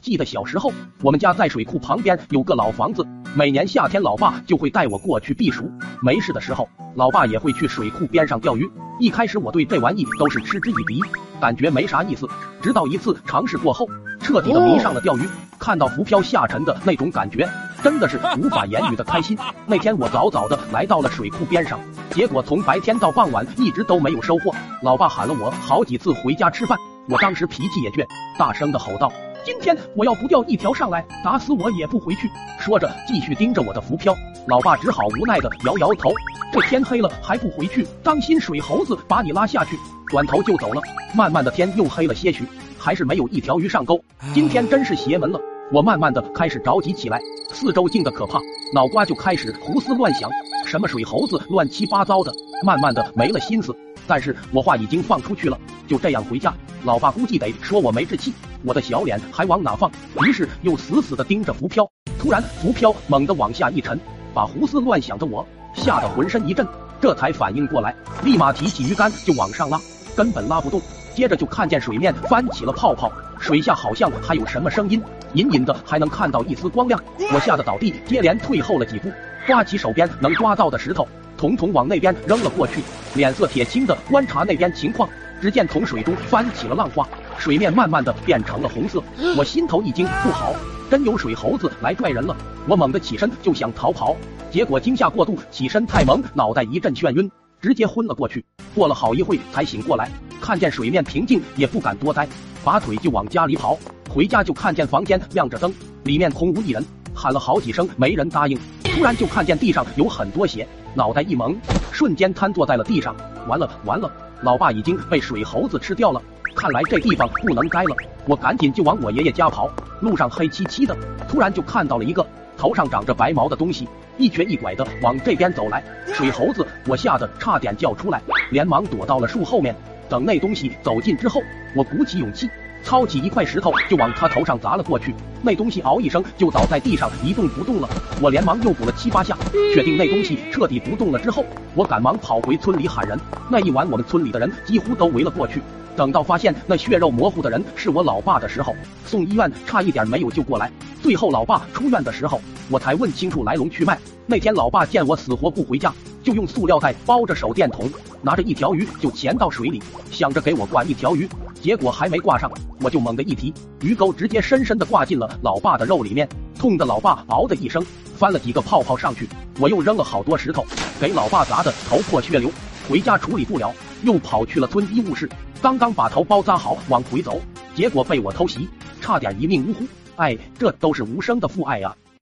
记得小时候，我们家在水库旁边有个老房子，每年夏天，老爸就会带我过去避暑。没事的时候，老爸也会去水库边上钓鱼。一开始我对这玩意都是嗤之以鼻，感觉没啥意思。直到一次尝试过后，彻底的迷上了钓鱼。看到浮漂下沉的那种感觉，真的是无法言语的开心。那天我早早的来到了水库边上，结果从白天到傍晚一直都没有收获。老爸喊了我好几次回家吃饭，我当时脾气也倔，大声的吼道。今天我要不钓一条上来，打死我也不回去。说着，继续盯着我的浮漂。老爸只好无奈的摇摇头。这天黑了还不回去，当心水猴子把你拉下去。转头就走了。慢慢的天又黑了些许，还是没有一条鱼上钩。今天真是邪门了。我慢慢的开始着急起来，四周静的可怕，脑瓜就开始胡思乱想，什么水猴子乱七八糟的，慢慢的没了心思。但是我话已经放出去了，就这样回家，老爸估计得说我没志气。我的小脸还往哪放？于是又死死的盯着浮漂。突然，浮漂猛地往下一沉，把胡思乱想的我吓得浑身一震，这才反应过来，立马提起鱼竿就往上拉，根本拉不动。接着就看见水面翻起了泡泡，水下好像还有什么声音，隐隐的还能看到一丝光亮。我吓得倒地，接连退后了几步，抓起手边能抓到的石头，统统往那边扔了过去，脸色铁青的观察那边情况。只见从水中翻起了浪花。水面慢慢的变成了红色，我心头一惊，不好，真有水猴子来拽人了！我猛地起身就想逃跑，结果惊吓过度，起身太猛，脑袋一阵眩晕，直接昏了过去。过了好一会才醒过来，看见水面平静，也不敢多待，拔腿就往家里跑。回家就看见房间亮着灯，里面空无一人，喊了好几声没人答应。突然就看见地上有很多血，脑袋一懵，瞬间瘫坐在了地上。完了完了，老爸已经被水猴子吃掉了。看来这地方不能待了，我赶紧就往我爷爷家跑。路上黑漆漆的，突然就看到了一个头上长着白毛的东西，一瘸一拐的往这边走来。水猴子，我吓得差点叫出来，连忙躲到了树后面。等那东西走近之后，我鼓起勇气，抄起一块石头就往他头上砸了过去。那东西嗷一声就倒在地上一动不动了。我连忙又补了七八下，确定那东西彻底不动了之后，我赶忙跑回村里喊人。那一晚，我们村里的人几乎都围了过去。等到发现那血肉模糊的人是我老爸的时候，送医院差一点没有救过来。最后老爸出院的时候，我才问清楚来龙去脉。那天老爸见我死活不回家，就用塑料袋包着手电筒，拿着一条鱼就潜到水里，想着给我挂一条鱼。结果还没挂上，我就猛地一提，鱼钩直接深深的挂进了老爸的肉里面，痛的老爸嗷的一声，翻了几个泡泡上去。我又扔了好多石头，给老爸砸的头破血流。回家处理不了，又跑去了村医务室。刚刚把头包扎好往回走，结果被我偷袭，差点一命呜呼。哎，这都是无声的父爱呀。